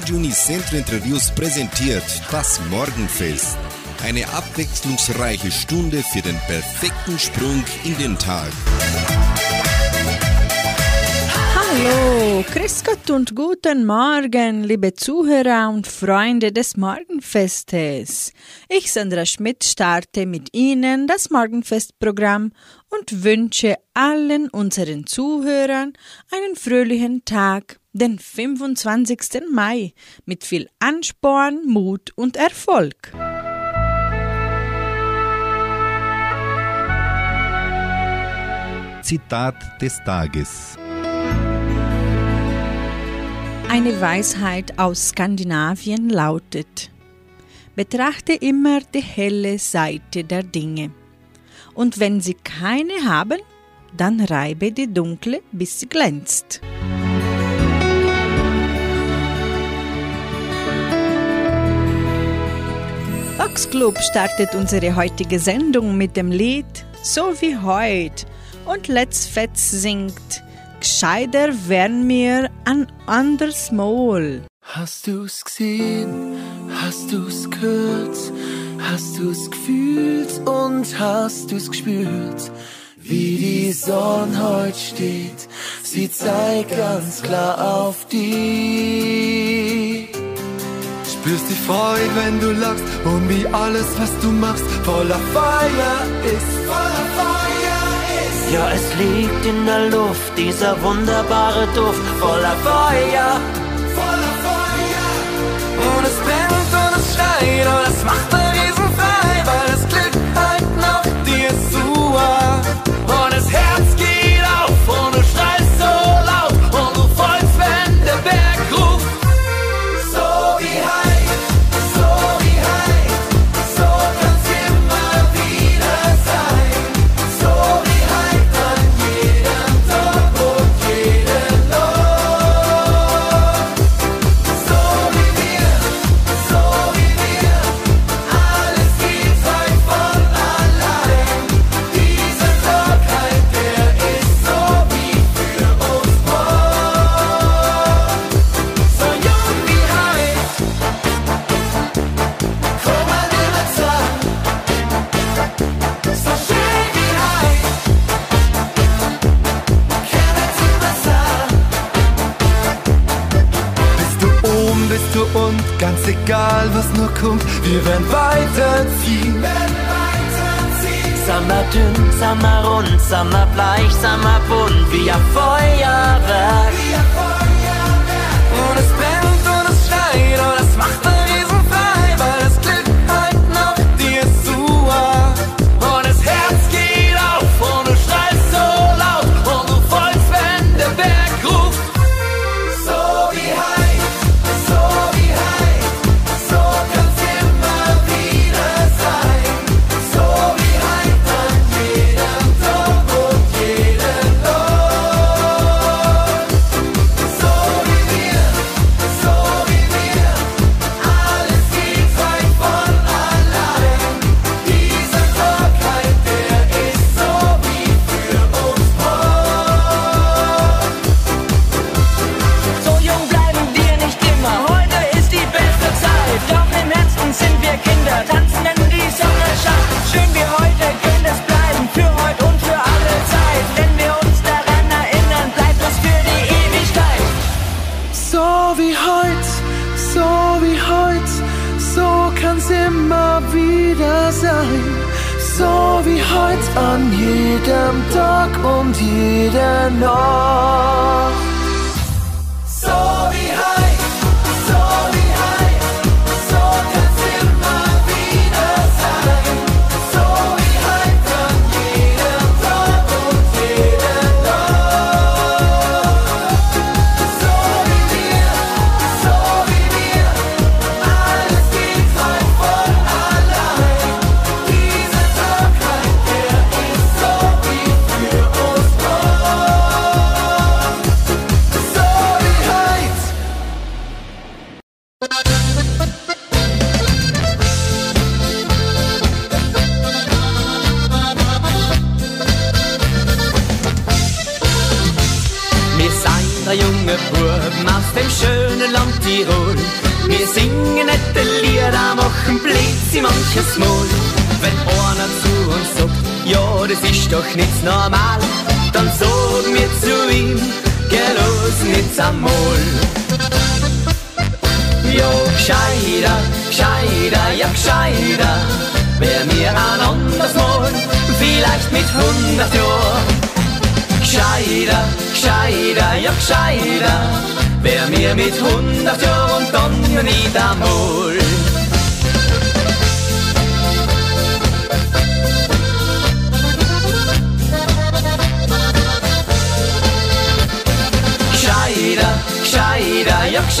Radio Unicentro Interviews präsentiert das Morgenfest. Eine abwechslungsreiche Stunde für den perfekten Sprung in den Tag. Hallo, Grüß Gott und guten Morgen, liebe Zuhörer und Freunde des Morgenfestes. Ich, Sandra Schmidt, starte mit Ihnen das Morgenfestprogramm und wünsche allen unseren Zuhörern einen fröhlichen Tag, den 25. Mai, mit viel Ansporn, Mut und Erfolg. Zitat des Tages. Eine Weisheit aus Skandinavien lautet, betrachte immer die helle Seite der Dinge. Und wenn sie keine haben, dann reibe die dunkle, bis sie glänzt. Vox Club startet unsere heutige Sendung mit dem Lied So wie heut und Let's Fetz singt Gescheiter wär'n mir ein anders Mal. Hast du's gesehen? Hast du's gehört? Hast du's gefühlt und hast du's gespürt? Wie die Sonne heute steht, sie zeigt ganz klar auf die. Spürst die Freude, wenn du lachst und wie alles, was du machst, voller Feuer ist. Voller Feuer ist. Ja, es liegt in der Luft, dieser wunderbare Duft, voller Feuer. Voller Feuer. Und es brennt jeder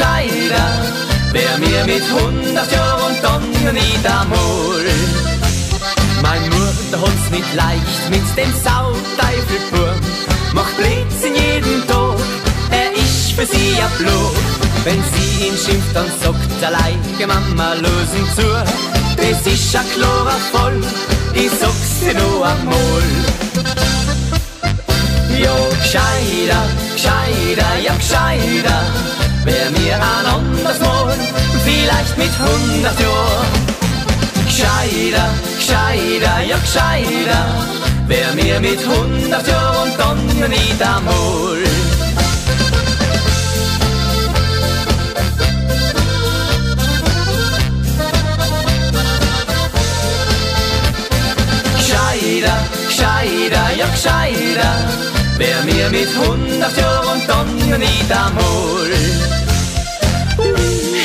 gescheiter, wär mir mit hundert Jahren und dann nicht einmal. Mein Mutter hat's nicht leicht mit dem Sauteufelburm, macht Blödsinn jeden Tag, er ist für sie ja Blut. Wenn sie ihn schimpft, dann sagt er leike Mama, losen zu, das ist ein klarer Fall, ich sag's dir nur einmal. Jo, gescheiter, gescheiter, ja gescheiter, wär mir ein anderes Mal, vielleicht mit hundert Jahren. Gescheiter, gescheiter, ja gescheiter, wär mir mit hundert und dann nicht einmal. Gescheiter, gescheiter, ja gescheiter, wär mir mit hundert Jahren und dann nicht einmal.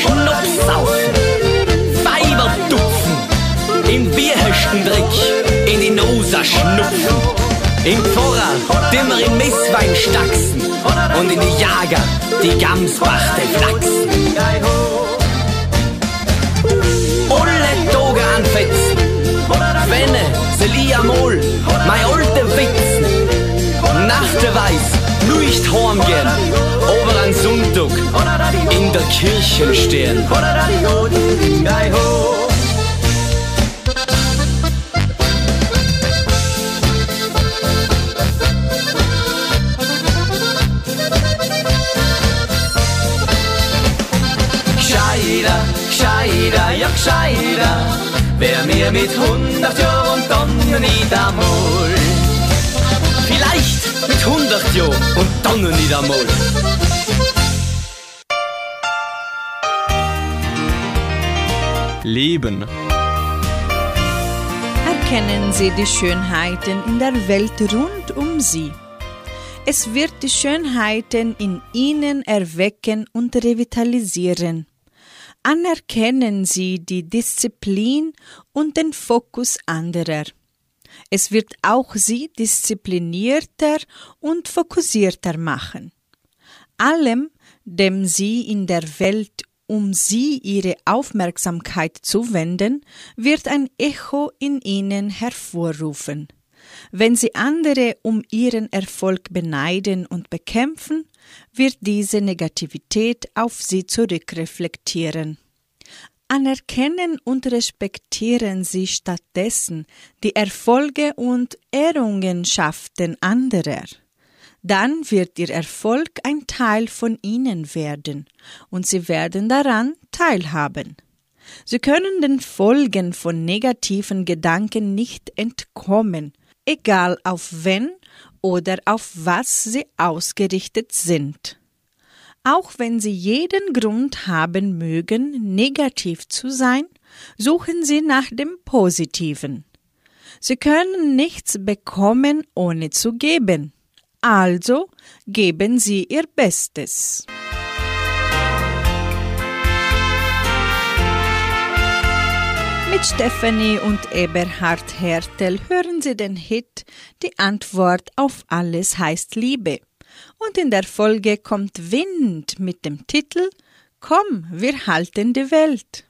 Schnaps saufen, Weiber dupfen, im Bierhäschendreck in die Nose schnupfen, im Pfarrer dimmer im Messwein stachsen und in die Jager die Gamsbachte flachsen. Alle Tage anfetzen, Wenne, Seliamol, mei alte Witzen. Nach der Weiß, Luicht heimgehen, aber an Sonntag in der Kirche stehen. Gescheiter, gescheiter, ja gescheiter, wär mir mit hundert Jahren und dann nicht einmal. Mit hundert Jahren und dann nicht einmal. Leben. Erkennen Sie die Schönheiten in der Welt rund um Sie. Es wird die Schönheiten in Ihnen erwecken und revitalisieren. Anerkennen Sie die Disziplin und den Fokus anderer. Es wird auch Sie disziplinierter und fokussierter machen. Allem, dem Sie in der Welt um Sie Ihre Aufmerksamkeit zuwenden, wird ein Echo in Ihnen hervorrufen. Wenn Sie andere um ihren Erfolg beneiden und bekämpfen, wird diese Negativität auf Sie zurückreflektieren. Anerkennen und respektieren Sie stattdessen die Erfolge und Errungenschaften anderer. Dann wird Ihr Erfolg ein Teil von Ihnen werden und Sie werden daran teilhaben. Sie können den Folgen von negativen Gedanken nicht entkommen, egal auf wen oder auf was sie ausgerichtet sind. Auch wenn Sie jeden Grund haben mögen, negativ zu sein, suchen Sie nach dem Positiven. Sie können nichts bekommen, ohne zu geben. Also geben Sie Ihr Bestes. Mit Stephanie und Eberhard Hertel hören Sie den Hit Die Antwort auf alles heißt Liebe. Und in der Folge kommt Wind mit dem Titel Komm, wir halten die Welt.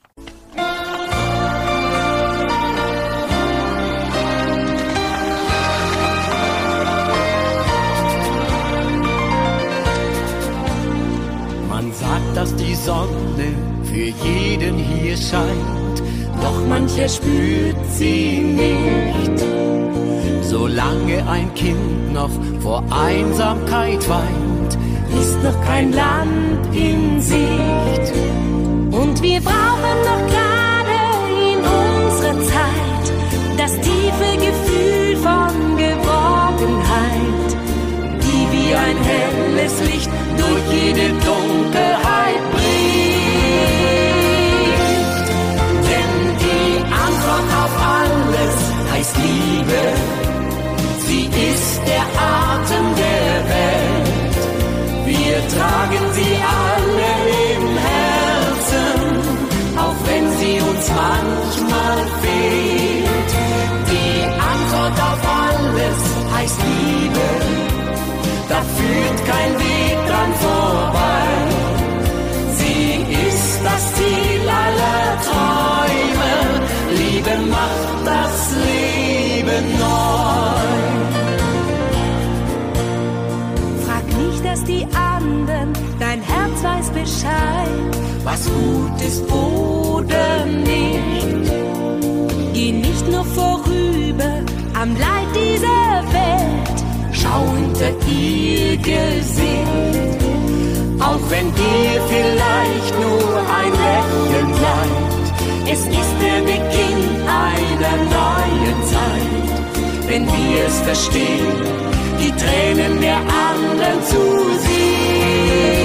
Man sagt, dass die Sonne für jeden hier scheint, doch mancher spürt sie nicht. Solange ein Kind noch vor Einsamkeit weint, ist noch kein Land in Sicht. Und wir brauchen noch gerade in unserer Zeit das tiefe Gefühl von Geborgenheit, die wie ein helles Licht durch jede Dunkelheit bricht. Denn die Antwort auf alles heißt Liebe. Der Atem der Welt. Wir tragen sie alle im Herzen, auch wenn sie uns manchmal fehlt. Die Antwort auf alles heißt Liebe. Da führt kein Weg weiß Bescheid, was gut ist oder nicht. Geh nicht nur vorüber am Leid dieser Welt, schau hinter ihr Gesicht. Auch wenn dir vielleicht nur ein Lächeln bleibt, es ist der Beginn einer neuen Zeit. Wenn wir es verstehen, die Tränen der anderen zu sehen.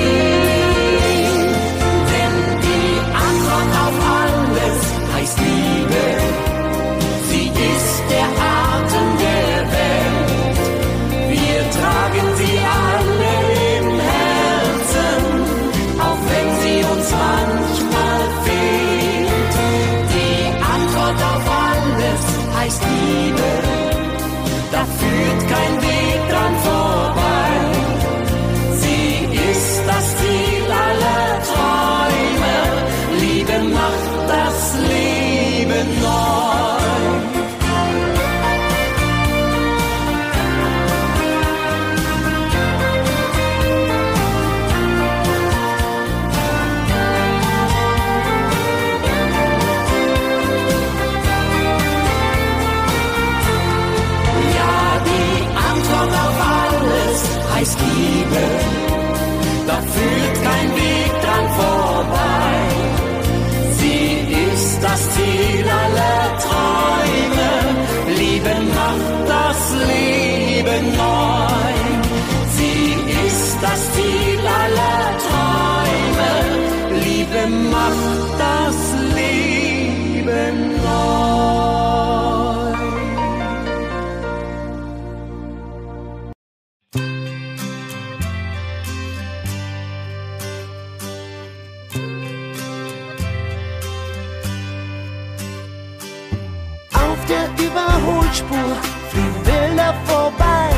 Überholspur fliegen Bilder vorbei.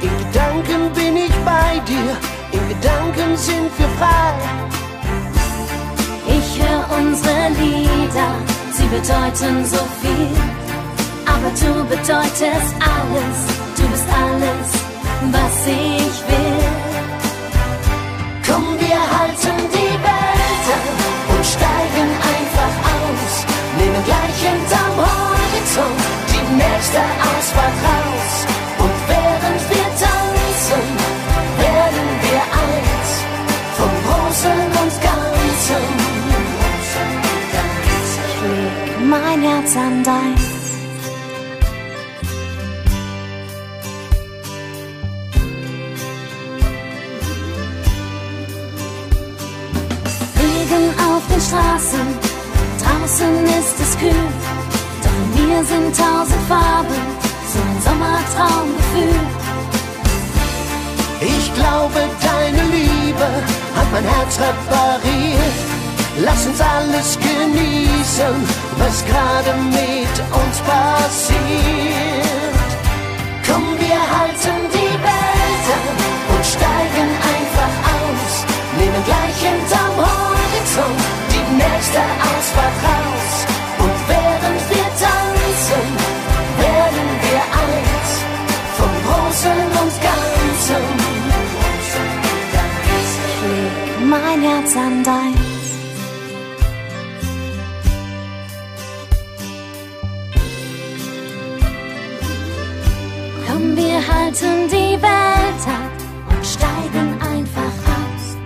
In Gedanken bin ich bei dir, in Gedanken sind wir frei. Ich höre unsere Lieder, sie bedeuten so viel. Aber du bedeutest alles, du bist alles, was ich will. Komm, wir halten die Welt an und steigen einfach aus. Nehmen gleich hinterm Horizont nächste Ausfahrt raus. Und während wir tanzen, werden wir eins vom Großen und Ganzen. Ich leg mein Herz an dein. Auf den Straßen, draußen ist es kühl. Mir sind tausend Farben, so ein Sommertraumgefühl. Ich glaube, deine Liebe hat mein Herz repariert. Lass uns alles genießen, was gerade mit uns passiert. Komm, wir halten die Welt und steigen einfach aus. Nehmen gleich hinterm Horizont die nächste Ausfahrt raus. eins an deins. Komm, wir halten die Welt ab und steigen einfach aus.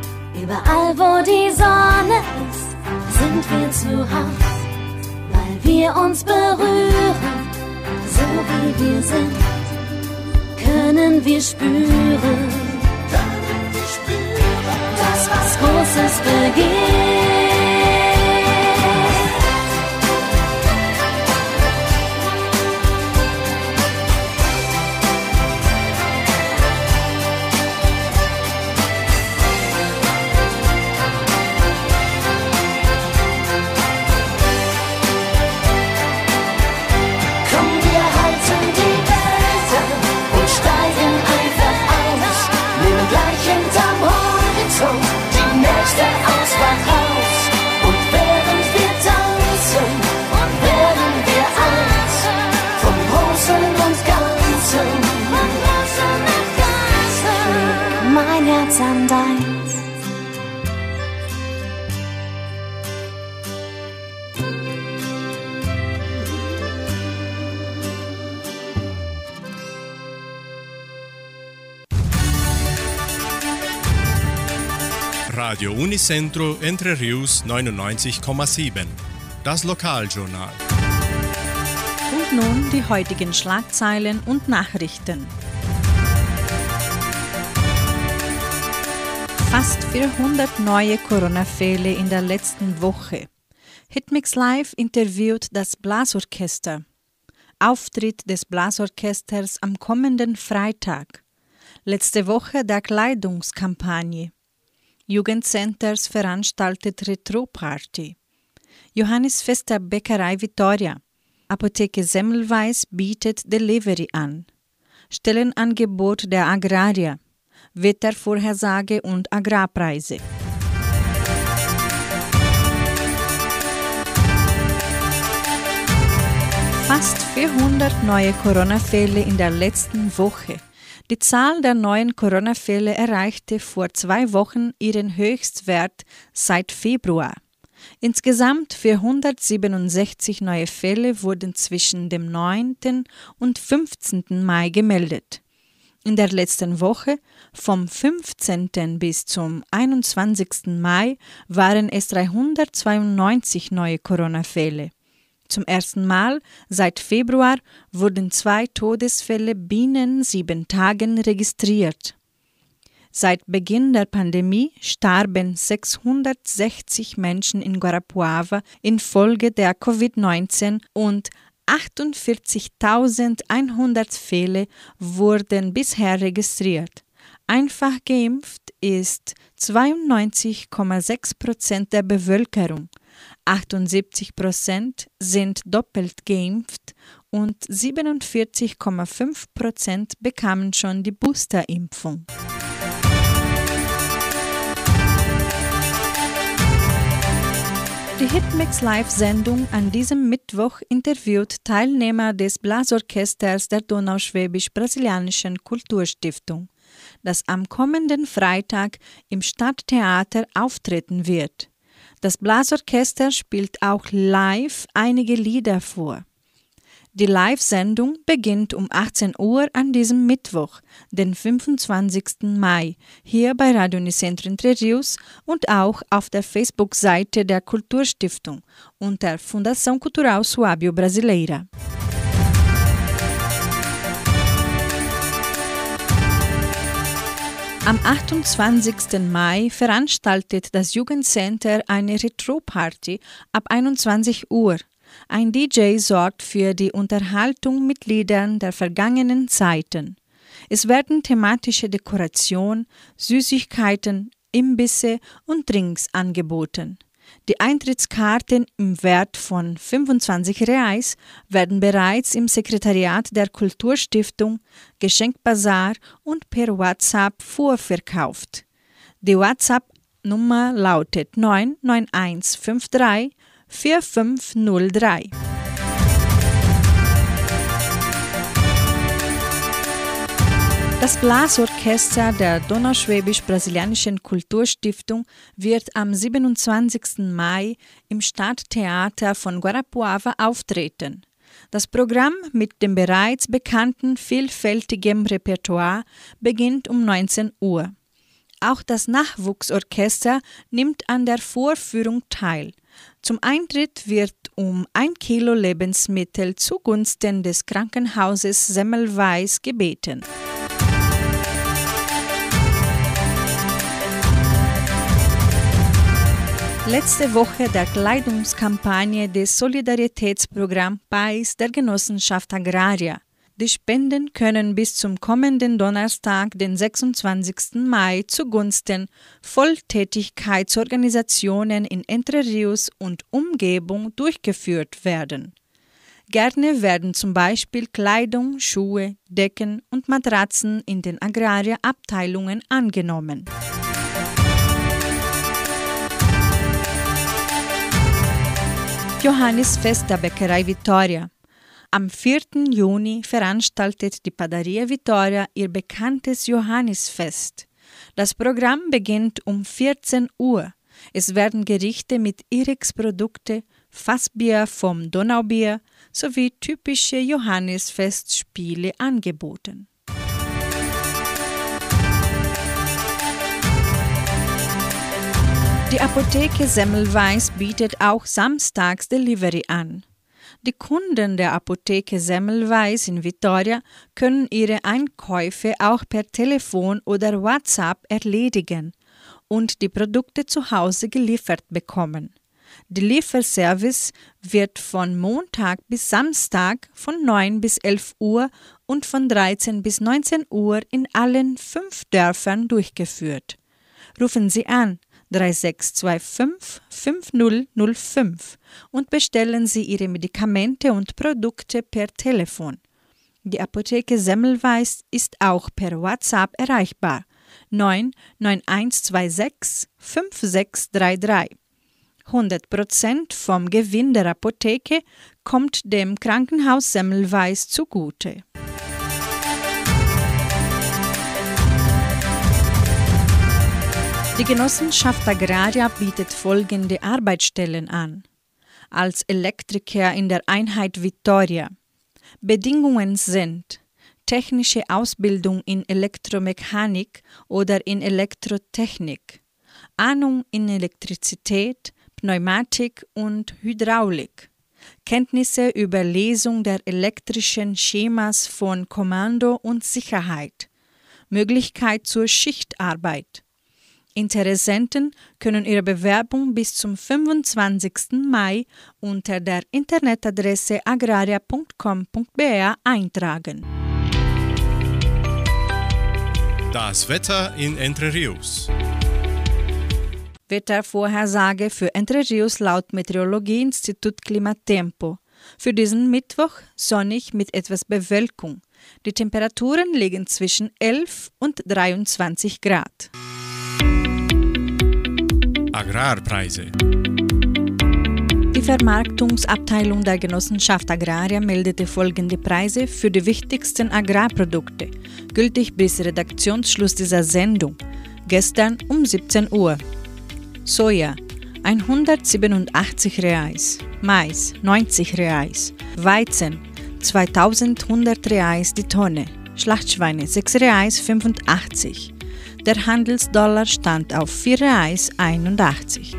Überall, wo die Sonne ist, sind wir zu Haus. Weil wir uns berühren, so wie wir sind, können wir spüren dass was Radio Unicentro Entre Rius 99,7. Das Lokaljournal. Und nun die heutigen Schlagzeilen und Nachrichten. Fast 400 neue Corona-Fälle in der letzten Woche. Hitmix Live interviewt das Blasorchester. Auftritt des Blasorchesters am kommenden Freitag. Letzte Woche der Kleidungskampagne. Jugendcenters veranstaltet Retro-Party. Johannes Fester Bäckerei Vittoria. Apotheke Semmelweis bietet Delivery an. Stellenangebot der Agrarier. Wettervorhersage und Agrarpreise. Fast 400 neue Corona-Fälle in der letzten Woche. Die Zahl der neuen Corona-Fälle erreichte vor zwei Wochen ihren Höchstwert seit Februar. Insgesamt 467 neue Fälle wurden zwischen dem 9. und 15. Mai gemeldet. In der letzten Woche, vom 15. bis zum 21. Mai, waren es 392 neue Corona-Fälle. Zum ersten Mal seit Februar wurden zwei Todesfälle binnen sieben Tagen registriert. Seit Beginn der Pandemie starben 660 Menschen in Guarapuava infolge der Covid-19 und 48.100 Fälle wurden bisher registriert. Einfach geimpft ist 92,6 Prozent der Bevölkerung. 78 Prozent sind doppelt geimpft und 47,5 Prozent bekamen schon die Boosterimpfung. Die Hitmix Live-Sendung an diesem Mittwoch interviewt Teilnehmer des Blasorchesters der Donauschwäbisch-Brasilianischen Kulturstiftung, das am kommenden Freitag im Stadttheater auftreten wird. Das Blasorchester spielt auch live einige Lieder vor. Die Live-Sendung beginnt um 18 Uhr an diesem Mittwoch, den 25. Mai, hier bei Radio Unicentro Entre Rios und auch auf der Facebook-Seite der Kulturstiftung unter Fundação Cultural Suábio Brasileira. Am 28. Mai veranstaltet das Jugendcenter eine Retro-Party ab 21 Uhr. Ein DJ sorgt für die Unterhaltung mit Liedern der vergangenen Zeiten. Es werden thematische Dekoration, Süßigkeiten, Imbisse und Drinks angeboten. Die Eintrittskarten im Wert von 25 Reais werden bereits im Sekretariat der Kulturstiftung, Geschenkbazar und per WhatsApp vorverkauft. Die WhatsApp-Nummer lautet 99153 4503. Das Blasorchester der Donauschwäbisch-Brasilianischen Kulturstiftung wird am 27. Mai im Stadttheater von Guarapuava auftreten. Das Programm mit dem bereits bekannten vielfältigen Repertoire beginnt um 19 Uhr. Auch das Nachwuchsorchester nimmt an der Vorführung teil. Zum Eintritt wird um ein Kilo Lebensmittel zugunsten des Krankenhauses Semmelweis gebeten. Letzte Woche der Kleidungskampagne des Solidaritätsprogramms PAIS der Genossenschaft Agraria. Die Spenden können bis zum kommenden Donnerstag, den 26. Mai, zugunsten Volltätigkeitsorganisationen in Entre Rios und Umgebung durchgeführt werden. Gerne werden zum Beispiel Kleidung, Schuhe, Decken und Matratzen in den Agraria-Abteilungen angenommen. Johannisfest der Bäckerei Vittoria. Am 4. Juni veranstaltet die Padaria Vittoria ihr bekanntes Johannisfest. Das Programm beginnt um 14 Uhr. Es werden Gerichte mit Irix-Produkte, Fassbier vom Donaubier sowie typische Johannisfestspiele angeboten. Die Apotheke Semmelweis bietet auch samstags Delivery an. Die Kunden der Apotheke Semmelweis in Vitoria können ihre Einkäufe auch per Telefon oder WhatsApp erledigen und die Produkte zu Hause geliefert bekommen. Der Lieferservice wird von Montag bis Samstag von 9 bis 11 Uhr und von 13 bis 19 Uhr in allen fünf Dörfern durchgeführt. Rufen Sie an 3625 5005 und bestellen Sie Ihre Medikamente und Produkte per Telefon. Die Apotheke Semmelweis ist auch per WhatsApp erreichbar 99126 5633. 100% vom Gewinn der Apotheke kommt dem Krankenhaus Semmelweis zugute. Die Genossenschaft Agraria bietet folgende Arbeitsstellen an. Als Elektriker in der Einheit Vittoria. Bedingungen sind technische Ausbildung in Elektromechanik oder in Elektrotechnik, Ahnung in Elektrizität, Pneumatik und Hydraulik, Kenntnisse über Lesung der elektrischen Schemas von Kommando und Sicherheit, Möglichkeit zur Schichtarbeit, Interessenten können ihre Bewerbung bis zum 25. Mai unter der Internetadresse agraria.com.br eintragen. Das Wetter in Entre Rios. Wettervorhersage für Entre Rios laut Meteorologieinstitut Klimatempo. Für diesen Mittwoch sonnig mit etwas Bewölkung. Die Temperaturen liegen zwischen 11 und 23 Grad. Agrarpreise. Die Vermarktungsabteilung der Genossenschaft Agraria meldete folgende Preise für die wichtigsten Agrarprodukte, gültig bis Redaktionsschluss dieser Sendung, gestern um 17 Uhr. Soja 187 Reais, Mais 90 Reais, Weizen 2100 Reais die Tonne, Schlachtschweine 6 Reais 85. Der Handelsdollar stand auf 4 Reais 81.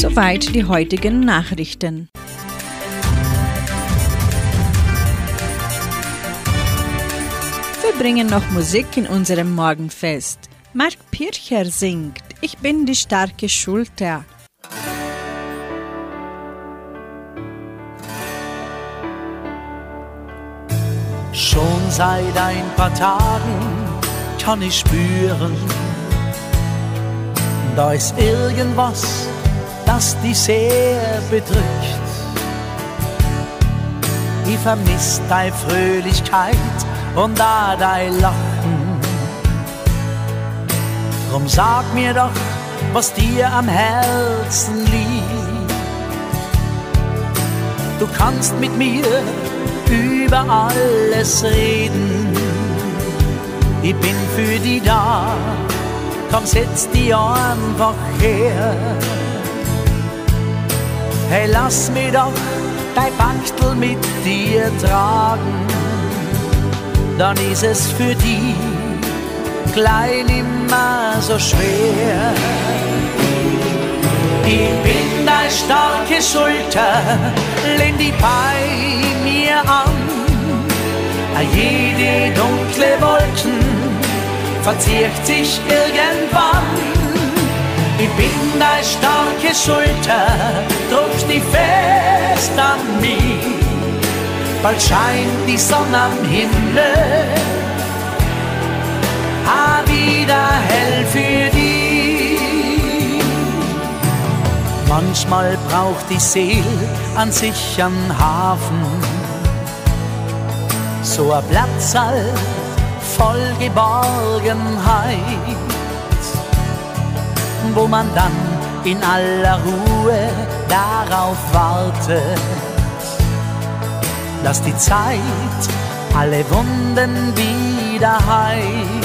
Soweit die heutigen Nachrichten. Wir bringen noch Musik in unserem Morgenfest. Mark Pircher singt Ich bin die starke Schulter. Schon seit ein paar Tagen kann ich spüren, da ist irgendwas, das dich sehr bedrückt. Ich vermiss deine Fröhlichkeit und da dein Lachen. Drum sag mir doch, was dir am Herzen liegt. Du kannst mit mir über alles reden. Ich bin für die da, komm setz die einfach her. Hey, lass mich doch dein Bachtel mit dir tragen, dann ist es für die klein immer so schwer. Ich bin deine starke Schulter, lehn die bei mir an. Jede dunkle Wolken verzieht sich irgendwann. Ich bin deine starke Schulter, drückst die fest an mich. Bald scheint die Sonne am Himmel, a wieder hell für dich. Manchmal braucht die Seele an sich einen Hafen, so ein Platz voll Geborgenheit, wo man dann in aller Ruhe darauf wartet, dass die Zeit alle Wunden wieder heilt.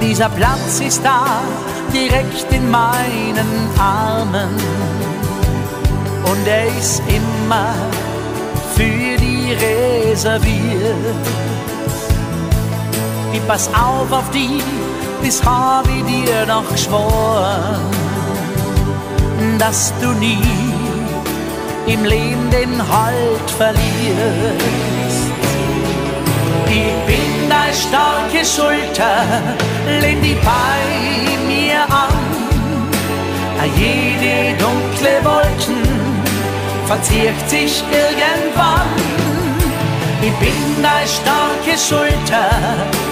Dieser Platz ist da, direkt in meinen Armen, und er ist immer für die reserviert. Ich pass auf auf die, das hab ich dir doch geschworen, dass du nie im Leben den Halt verlierst. Ich bin deine starke Schulter, lehn die bei mir an. Jede dunkle Wolken verzieht sich irgendwann. Ich bin deine starke Schulter,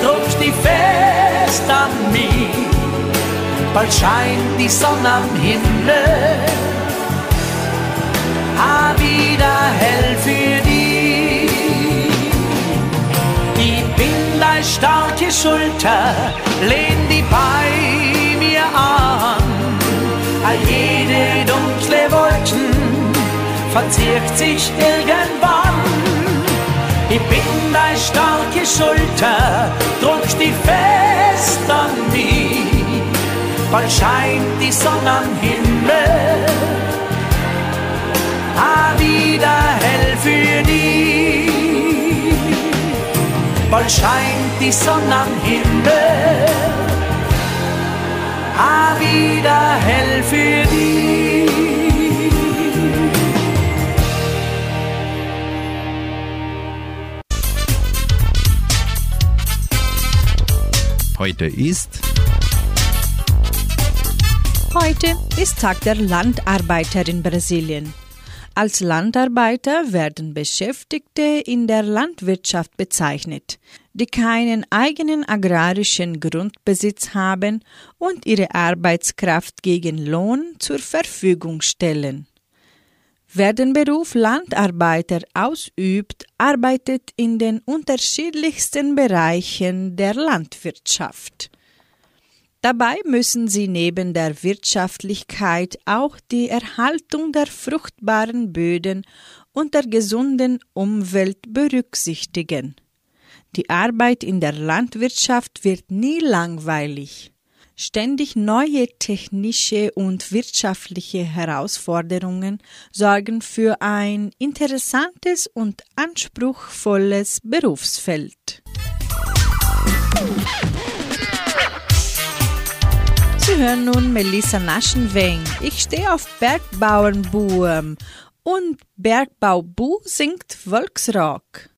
drückst die fest an mich. Bald scheint die Sonne am Himmel, a wieder hell für starke Schulter, lehn die bei mir an. A jede dunkle Wolken verzieht sich irgendwann. Ich bin deine starke Schulter, drückst die fest an mich. Bald scheint die Sonne am Himmel, a wieder hell für dich. Bald scheint die Sonne am Himmel, a wieder hell für dich. Heute ist Heute ist Tag der Landarbeiter in Brasilien. Als Landarbeiter werden Beschäftigte in der Landwirtschaft bezeichnet, die keinen eigenen agrarischen Grundbesitz haben und ihre Arbeitskraft gegen Lohn zur Verfügung stellen. Wer den Beruf Landarbeiter ausübt, arbeitet in den unterschiedlichsten Bereichen der Landwirtschaft. Dabei müssen sie neben der Wirtschaftlichkeit auch die Erhaltung der fruchtbaren Böden und der gesunden Umwelt berücksichtigen. Die Arbeit in der Landwirtschaft wird nie langweilig. Ständig neue technische und wirtschaftliche Herausforderungen sorgen für ein interessantes und anspruchsvolles Berufsfeld. Sie hören nun Melissa Naschenweng. Ich stehe auf Bergbauernbuhm und Bergbaubu singt Volksrock.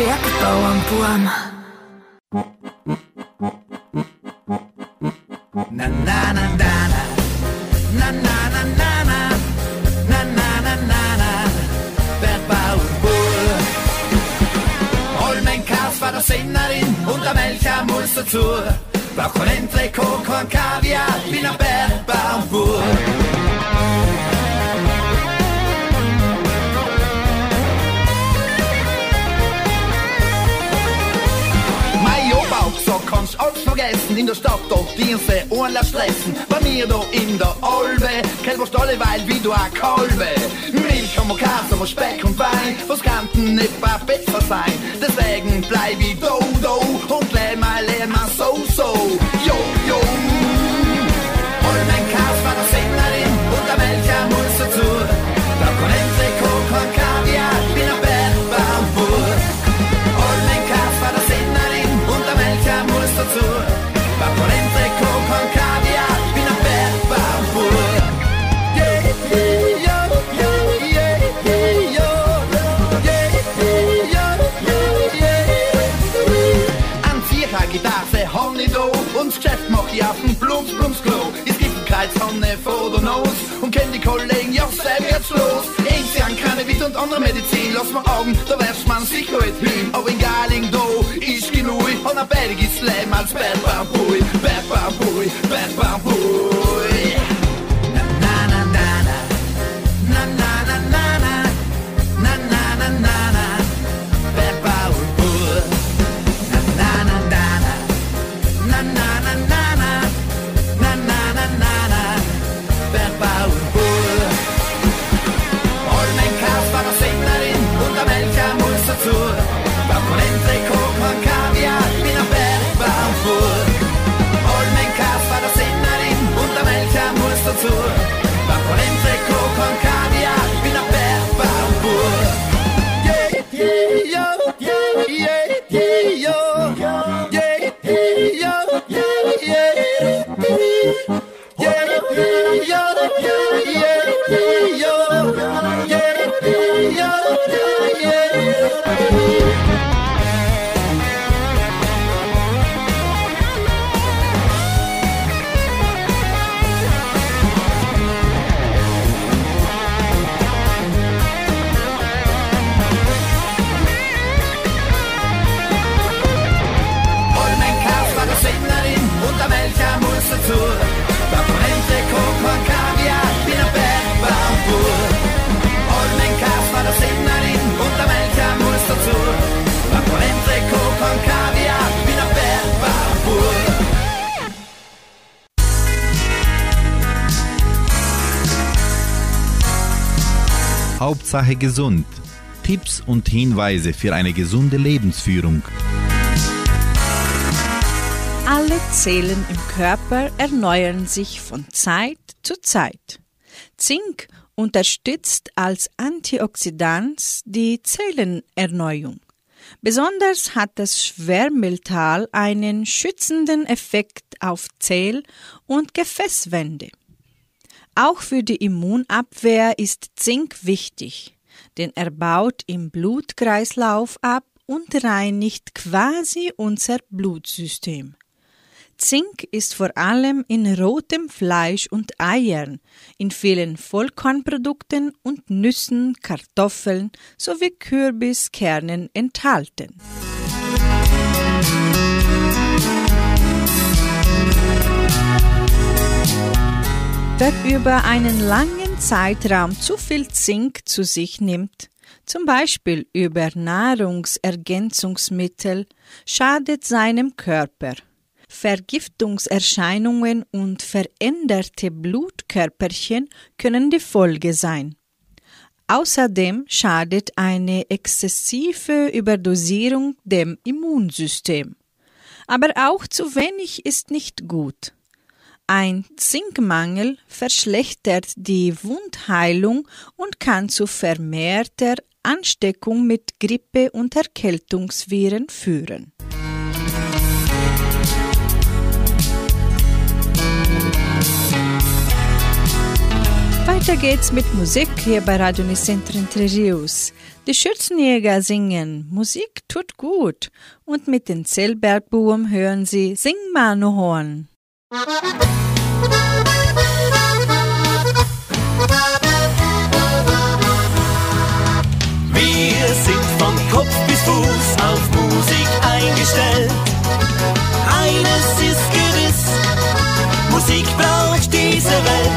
Biar ke puam-puam na na na na na na na na na na na na na na Under tur en in der Stadt und Dienste Urlaub stressen. Bei mir da in der Albe, kein Stalle, weil wie du ein Kolbe. Milch haben wir Käse, haben wir Speck und Wein, was kann denn nicht mal besser sein? Deswegen bleib ich do, do und leh mal, leh mal so, so. Yo. die Affen blums, blums, klo. Es gibt ein Kreuz von Neff oder Nos und kennt die Kollegen, ja, sei jetzt los. Eins Jahren Cannabis und andere Medizin, lass mal Augen, da werft man sich halt hin. Aber in Garling, do, ist genug und ein bergiges als Bad Bambui, Bad Bambui, Bad Bambui. Hauptsache gesund. Tipps und Hinweise für eine gesunde Lebensführung. Alle Zellen im Körper erneuern sich von Zeit zu Zeit. Zink unterstützt als Antioxidant die Zellenerneuerung. Besonders hat das Schwermetall einen schützenden Effekt auf Zell- und Gefäßwände. Auch für die Immunabwehr ist Zink wichtig, denn er baut im Blutkreislauf ab und reinigt quasi unser Blutsystem. Zink ist vor allem in rotem Fleisch und Eiern, in vielen Vollkornprodukten und Nüssen, Kartoffeln sowie Kürbiskernen enthalten. Wer über einen langen Zeitraum zu viel Zink zu sich nimmt, zum Beispiel über Nahrungsergänzungsmittel, schadet seinem Körper. Vergiftungserscheinungen und veränderte Blutkörperchen können die Folge sein. Außerdem schadet eine exzessive Überdosierung dem Immunsystem. Aber auch zu wenig ist nicht gut. Ein Zinkmangel verschlechtert die Wundheilung und kann zu vermehrter Ansteckung mit Grippe- und Erkältungsviren führen. Weiter geht's mit Musik hier bei Radio Nicentro. Die Schürzenjäger singen Musik tut gut und mit den Zellbergbuben hören sie Sing Mano Horn. Wir sind von Kopf bis Fuß auf Musik eingestellt. Eines ist gewiss, Musik braucht diese Welt.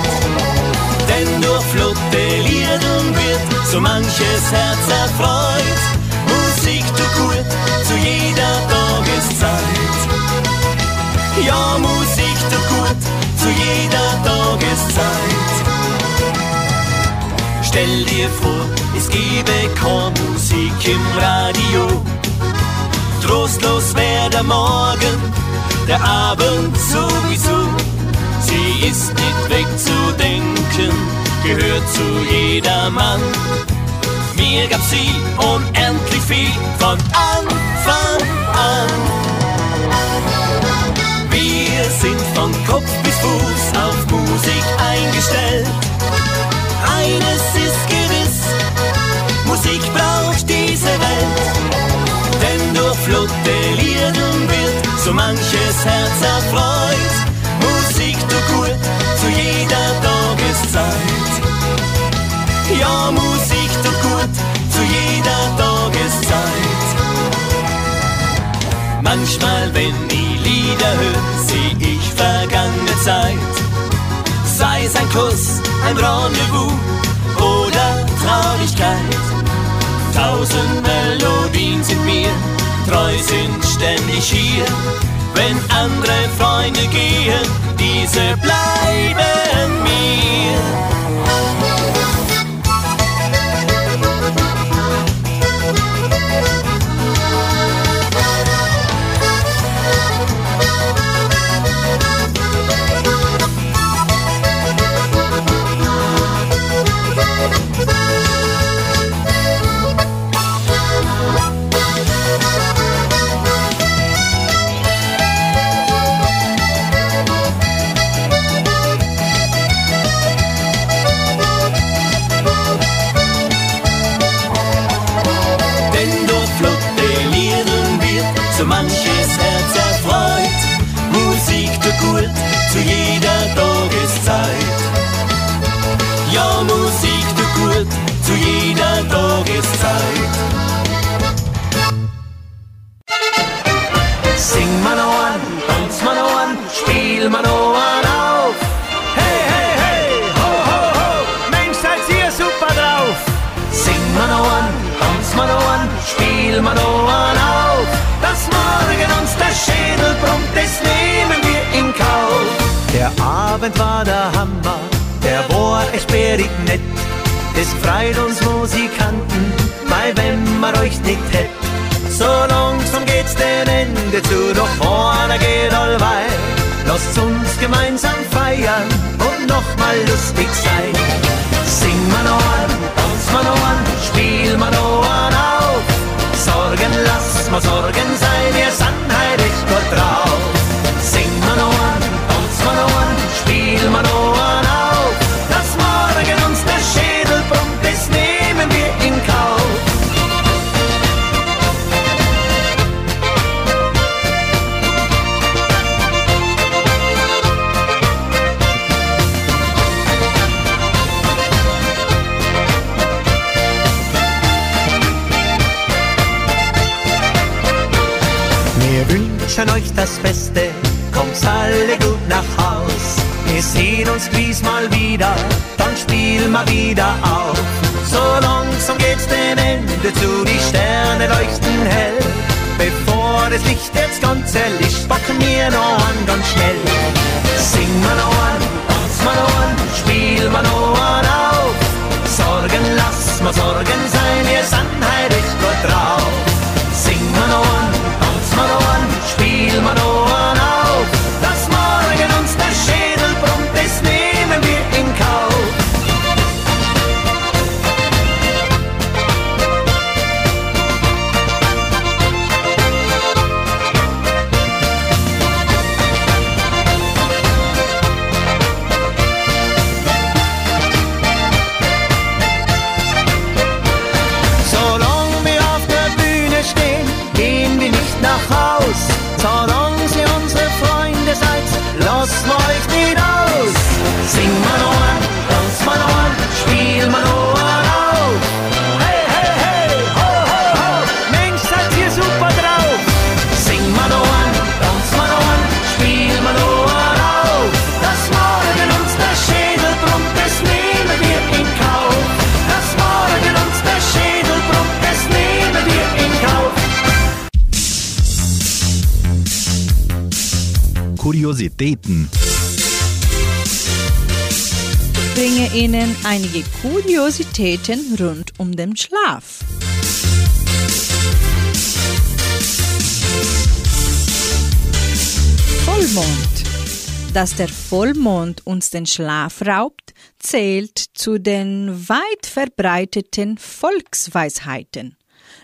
Denn durch flotte Liedern wird so manches Herz erfreut. Musik tut gut zu jeder Tageszeit. Ja, Musik tut gut zu jeder Tageszeit. Stell dir vor, es gäbe keine Musik im Radio. Trostlos wär der Morgen, der Abend sowieso. Sie ist nicht wegzudenken, gehört zu jedermann. Mir gab sie unendlich viel von Anfang an. Sind von Kopf bis Fuß auf Musik eingestellt. Eines ist gewiss, Musik braucht diese Welt. Denn durch flotte Liedern wird so manches Herz erfreut. Musik tut gut zu jeder Tageszeit. Ja, Musik tut gut zu jeder Tageszeit. Manchmal, wenn ich Lieder höre, seh ich vergangene Zeit. Sei es ein Kuss, ein Rendezvous oder Traurigkeit. Tausend Melodien sind mir treu, sind ständig hier. Wenn andere Freunde gehen, diese bleiben mir. So manches Herz erfreut. Musik tut gut zu jeder Tageszeit. Ja, Musik tut gut zu jeder Tageszeit. Abend war der Hammer, der war echt sperrig nett. Das freut uns Musikanten, weil wenn man euch nicht hätt. So langsam geht's dem Ende zu, doch vorne geht all weit. Lasst uns gemeinsam feiern und nochmal lustig sein. Sing man an, tanz man an, spiel man an auf. Sorgen lass mal Sorgen sein, wir sind heute echt gut drauf. Wünschen euch das Beste, kommt alle gut nach Haus. Wir sehen uns gewiss mal wieder, dann spielen wir wieder auf. So langsam geht's dem Ende zu, die Sterne leuchten hell. Bevor das Licht jetzt ganz erlischt, packen wir noch an ganz schnell. Sing wir noch an, tanz wir noch an, einige Kuriositäten rund um den Schlaf. Vollmond. Dass der Vollmond uns den Schlaf raubt, zählt zu den weit verbreiteten Volksweisheiten.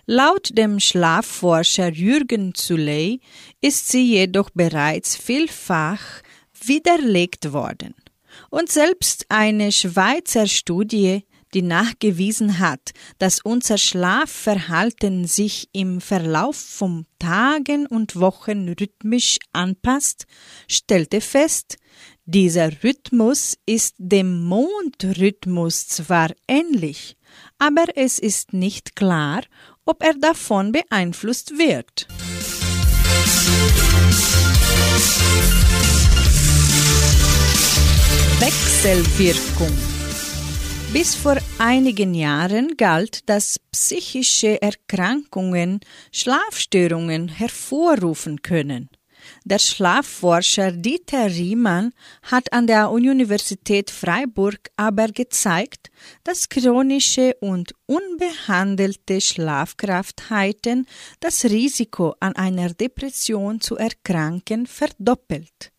Laut dem Schlafforscher Jürgen Zuley ist sie jedoch bereits vielfach widerlegt worden. Und selbst eine Schweizer Studie, die nachgewiesen hat, dass unser Schlafverhalten sich im Verlauf von Tagen und Wochen rhythmisch anpasst, stellte fest, dieser Rhythmus ist dem Mondrhythmus zwar ähnlich, aber es ist nicht klar, ob er davon beeinflusst wird. Wechselwirkung bis vor einigen Jahren galt, dass psychische Erkrankungen Schlafstörungen hervorrufen können. Der Schlafforscher Dieter Riemann hat an der Universität Freiburg aber gezeigt, dass chronische und unbehandelte Schlafkraftheiten das Risiko an einer Depression zu erkranken verdoppelt.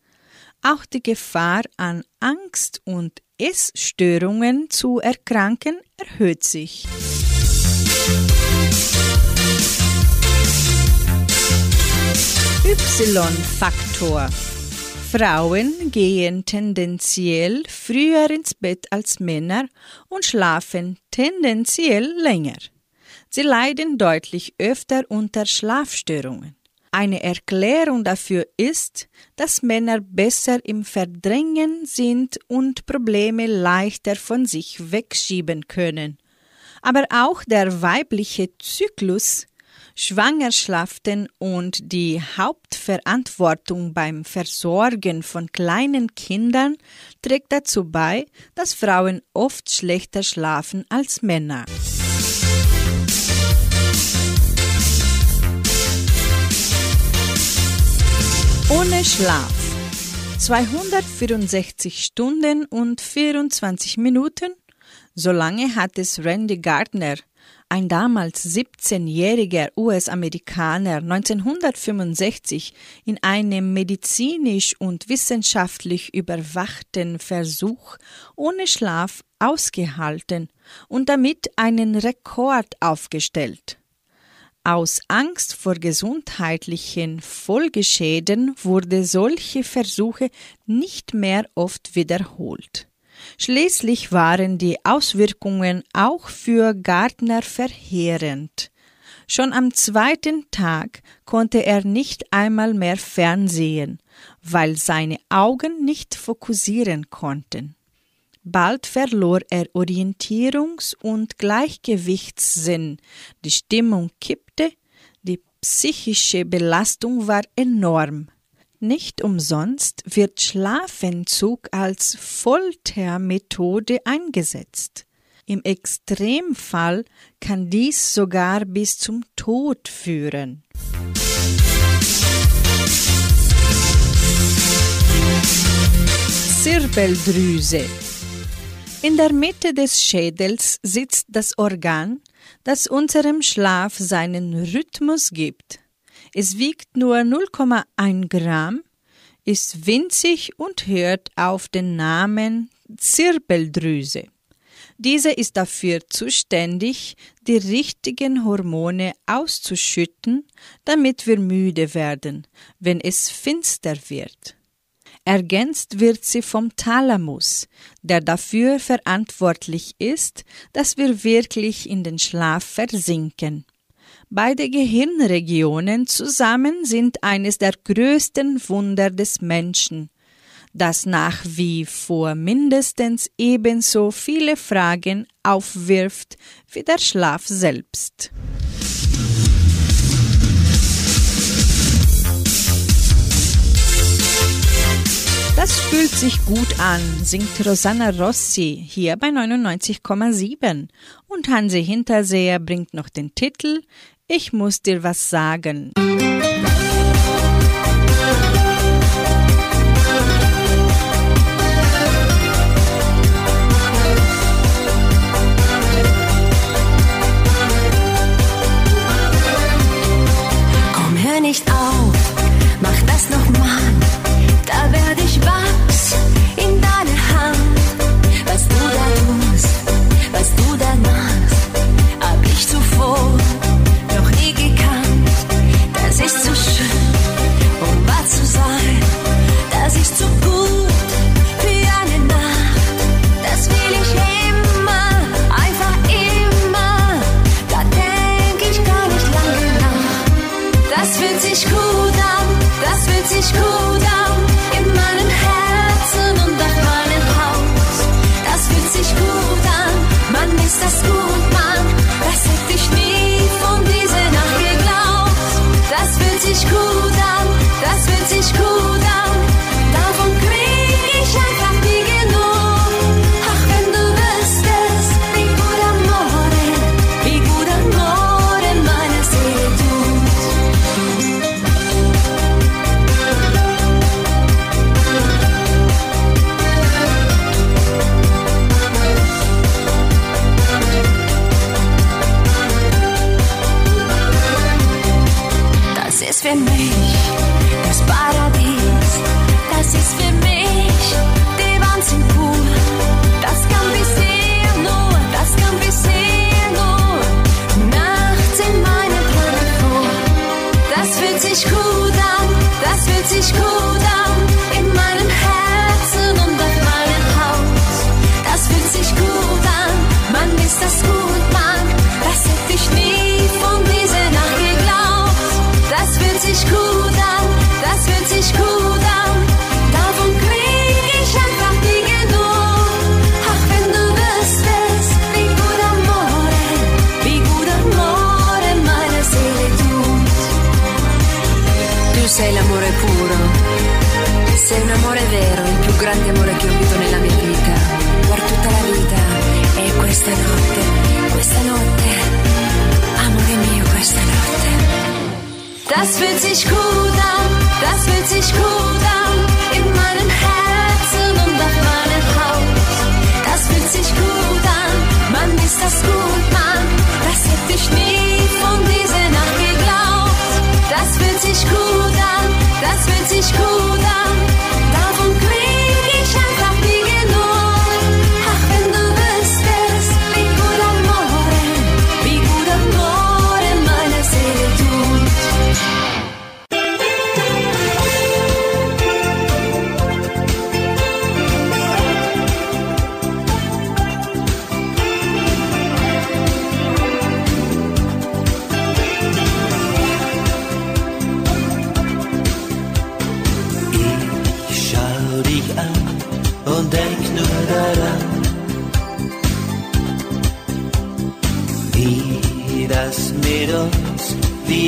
Auch die Gefahr an Angst und Essstörungen zu erkranken erhöht sich. Y-Faktor. Frauen gehen tendenziell früher ins Bett als Männer und schlafen tendenziell länger. Sie leiden deutlich öfter unter Schlafstörungen. Eine Erklärung dafür ist, dass Männer besser im Verdrängen sind und Probleme leichter von sich wegschieben können. Aber auch der weibliche Zyklus, Schwangerschaften und die Hauptverantwortung beim Versorgen von kleinen Kindern trägt dazu bei, dass Frauen oft schlechter schlafen als Männer. Ohne Schlaf. 264 Stunden und 24 Minuten. So lange hat es Randy Gardner, ein damals 17-jähriger US-Amerikaner 1965 in einem medizinisch und wissenschaftlich überwachten Versuch ohne Schlaf ausgehalten und damit einen Rekord aufgestellt. Aus Angst vor gesundheitlichen Folgeschäden wurde solche Versuche nicht mehr oft wiederholt. Schließlich waren die Auswirkungen auch für Gardner verheerend. Schon am zweiten Tag konnte er nicht einmal mehr fernsehen, weil seine Augen nicht fokussieren konnten. Bald verlor er Orientierungs- und Gleichgewichtssinn, die Stimmung kippte, die psychische Belastung war enorm. Nicht umsonst wird Schlafentzug als Foltermethode eingesetzt. Im Extremfall kann dies sogar bis zum Tod führen. Zirbeldrüse In der Mitte des Schädels sitzt das Organ, das unserem Schlaf seinen Rhythmus gibt. Es wiegt nur 0,1 Gramm, ist winzig und hört auf den Namen Zirbeldrüse. Diese ist dafür zuständig, die richtigen Hormone auszuschütten, damit wir müde werden, wenn es finster wird. Ergänzt wird sie vom Thalamus, der dafür verantwortlich ist, dass wir wirklich in den Schlaf versinken. Beide Gehirnregionen zusammen sind eines der größten Wunder des Menschen, das nach wie vor mindestens ebenso viele Fragen aufwirft wie der Schlaf selbst. Das fühlt sich gut an, singt Rosanna Rossi hier bei 99,7 und Hansi Hinterseher bringt noch den Titel ich muss dir was sagen. Komm,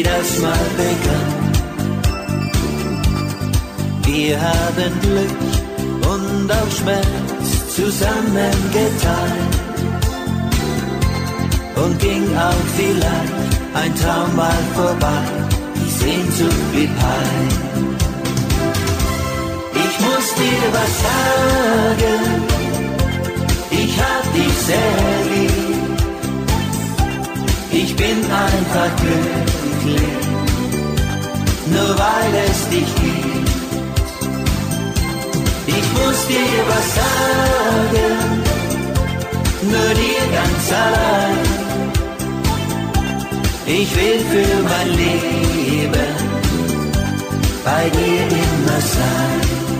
wie das mal begann. Wir haben Glück und auch Schmerz zusammen geteilt und ging auch vielleicht ein Traum mal vorbei, die Sehnsucht blieb heil. Ich muss dir was sagen, ich hab dich sehr lieb. Ich bin einfach glücklich, nur weil es dich gibt. Ich muss dir was sagen, nur dir ganz allein. Ich will für mein Leben bei dir immer sein.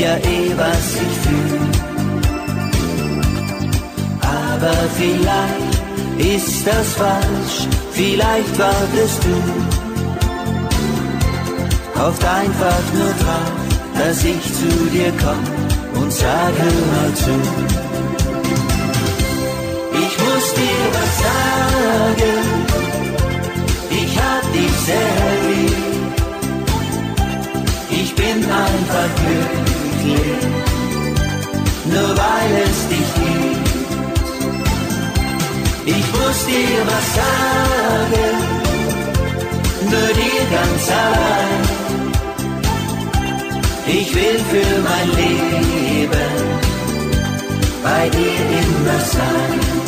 Ja eh, was ich fühl. Aber vielleicht ist das falsch, vielleicht wartest du. Hofft einfach nur drauf, dass ich zu dir komm und sag, hör mal zu. Ich muss dir was sagen, ich hab dich sehr lieb. Ich bin einfach glücklich, nur weil es dich gibt. Ich muss dir was sagen, nur dir ganz allein. Ich will für mein Leben bei dir immer sein.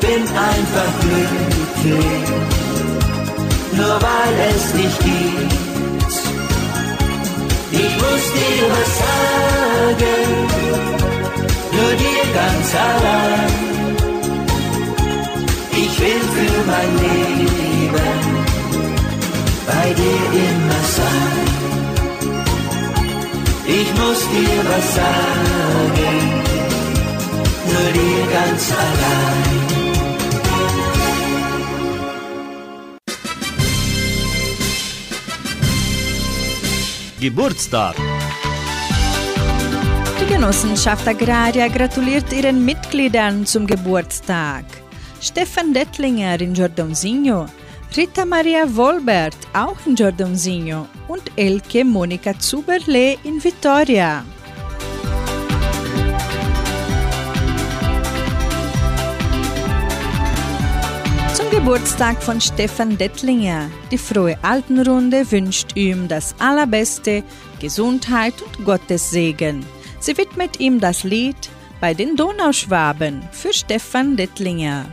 Bin einfach glücklich, nur weil es dich gibt. Ich muss dir was sagen, nur dir ganz allein. Ich will für mein Leben bei dir immer sein. Ich muss dir was sagen, nur dir ganz allein. Geburtstag. Die Genossenschaft Agraria gratuliert ihren Mitgliedern zum Geburtstag. Stefan Dettlinger in Giordonsinho, Rita Maria Wolbert auch in Giordonsinho und Elke Monika Zuberle in Vittoria. Geburtstag von Stefan Dettlinger. Die frohe Altenrunde wünscht ihm das Allerbeste, Gesundheit und Gottes Segen. Sie widmet ihm das Lied bei den Donauschwaben für Stefan Dettlinger.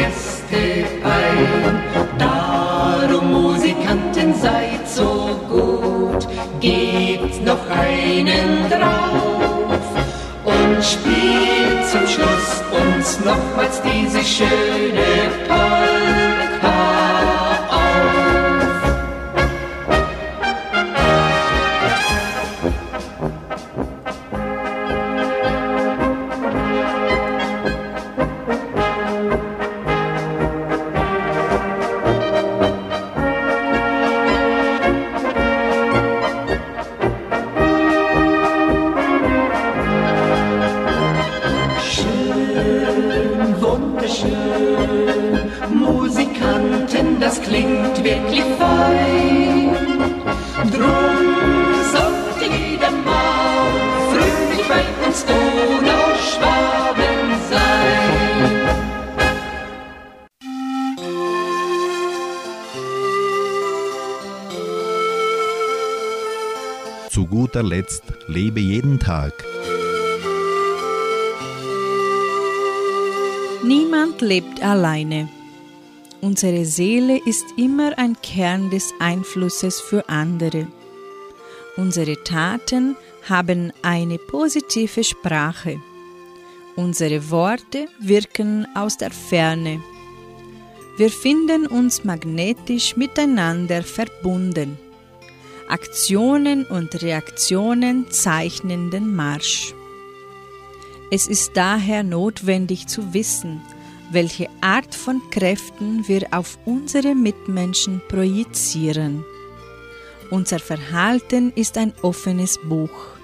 Gäste ein. Darum, Musikanten, seid so gut, gebt noch einen drauf. Und spielt zum Schluss uns nochmals diese schöne Polka lebe jeden Tag. Niemand lebt alleine. Unsere Seele ist immer ein Kern des Einflusses für andere. Unsere Taten haben eine positive Sprache. Unsere Worte wirken aus der Ferne. Wir finden uns magnetisch miteinander verbunden. Aktionen und Reaktionen zeichnen den Marsch. Es ist daher notwendig zu wissen, welche Art von Kräften wir auf unsere Mitmenschen projizieren. Unser Verhalten ist ein offenes Buch.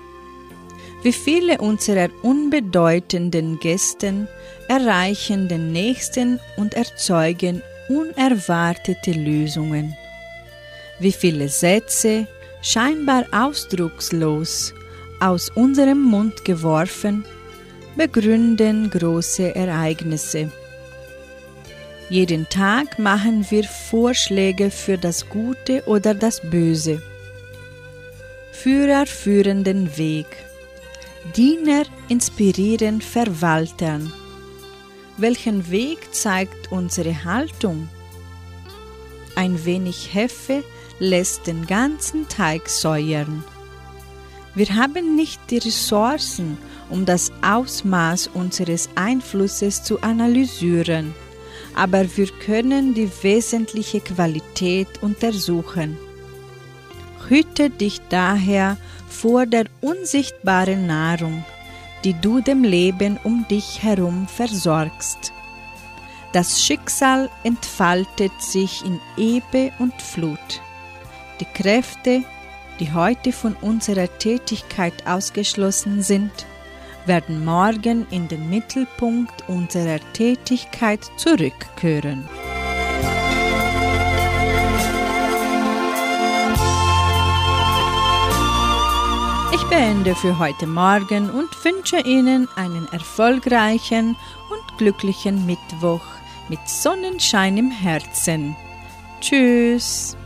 Wie viele unserer unbedeutenden Gästen erreichen den Nächsten und erzeugen unerwartete Lösungen. Wie viele Sätze, scheinbar ausdruckslos, aus unserem Mund geworfen, begründen große Ereignisse. Jeden Tag machen wir Vorschläge für das Gute oder das Böse. Führer führen den Weg. Diener inspirieren Verwaltern. Welchen Weg zeigt unsere Haltung? Ein wenig Hefe lässt den ganzen Teig säuern. Wir haben nicht die Ressourcen, um das Ausmaß unseres Einflusses zu analysieren, aber wir können die wesentliche Qualität untersuchen. Hüte dich daher vor der unsichtbaren Nahrung, die du dem Leben um dich herum versorgst. Das Schicksal entfaltet sich in Ebbe und Flut. Die Kräfte, die heute von unserer Tätigkeit ausgeschlossen sind, werden morgen in den Mittelpunkt unserer Tätigkeit zurückkehren. Ich beende für heute Morgen und wünsche Ihnen einen erfolgreichen und glücklichen Mittwoch mit Sonnenschein im Herzen. Tschüss.